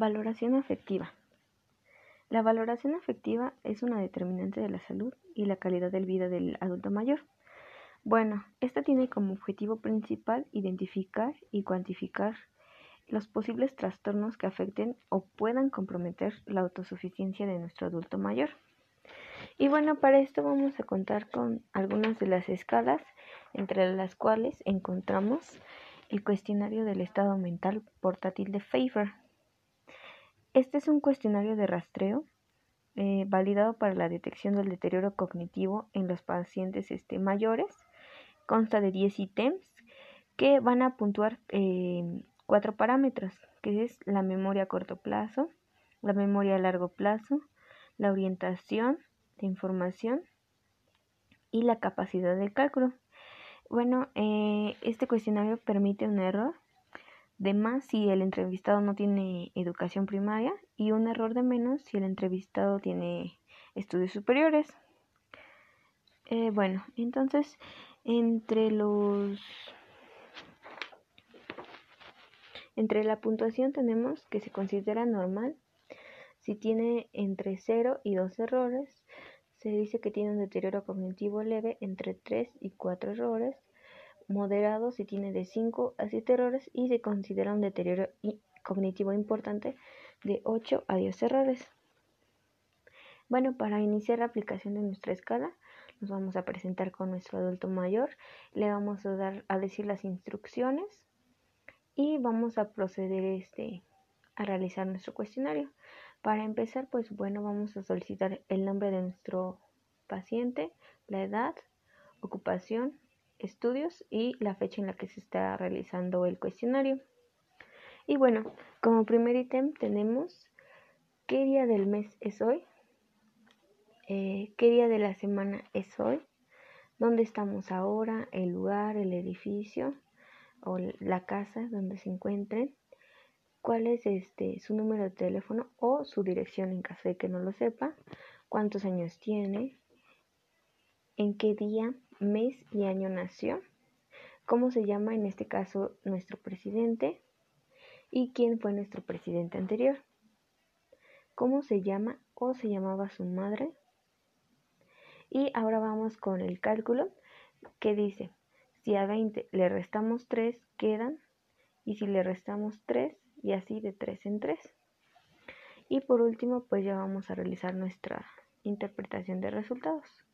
Valoración afectiva. La valoración afectiva es una determinante de la salud y la calidad de vida del adulto mayor. Bueno, esta tiene como objetivo principal identificar y cuantificar los posibles trastornos que afecten o puedan comprometer la autosuficiencia de nuestro adulto mayor. Y bueno, para esto vamos a contar con algunas de las escalas entre las cuales encontramos el cuestionario del estado mental portátil de Favor. Este es un cuestionario de rastreo eh, validado para la detección del deterioro cognitivo en los pacientes este, mayores. Consta de 10 ítems que van a puntuar eh, cuatro parámetros, que es la memoria a corto plazo, la memoria a largo plazo, la orientación de información y la capacidad de cálculo. Bueno, eh, este cuestionario permite un error de más si el entrevistado no tiene educación primaria y un error de menos si el entrevistado tiene estudios superiores. Eh, bueno, entonces entre los entre la puntuación tenemos que se considera normal si tiene entre 0 y 2 errores, se dice que tiene un deterioro cognitivo leve entre 3 y 4 errores, moderado si tiene de 5 a 7 errores y se considera un deterioro cognitivo importante de 8 a 10 errores. Bueno, para iniciar la aplicación de nuestra escala, nos vamos a presentar con nuestro adulto mayor, le vamos a dar a decir las instrucciones y vamos a proceder este a realizar nuestro cuestionario. Para empezar, pues bueno, vamos a solicitar el nombre de nuestro paciente, la edad, ocupación, estudios y la fecha en la que se está realizando el cuestionario. Y bueno, como primer ítem tenemos qué día del mes es hoy, eh, qué día de la semana es hoy, dónde estamos ahora, el lugar, el edificio o la casa donde se encuentren, cuál es este su número de teléfono o su dirección en caso de que no lo sepa, cuántos años tiene, en qué día mes y año nació, cómo se llama en este caso nuestro presidente y quién fue nuestro presidente anterior, cómo se llama o se llamaba su madre. Y ahora vamos con el cálculo que dice, si a 20 le restamos 3, quedan, y si le restamos 3, y así de 3 en 3. Y por último, pues ya vamos a realizar nuestra interpretación de resultados.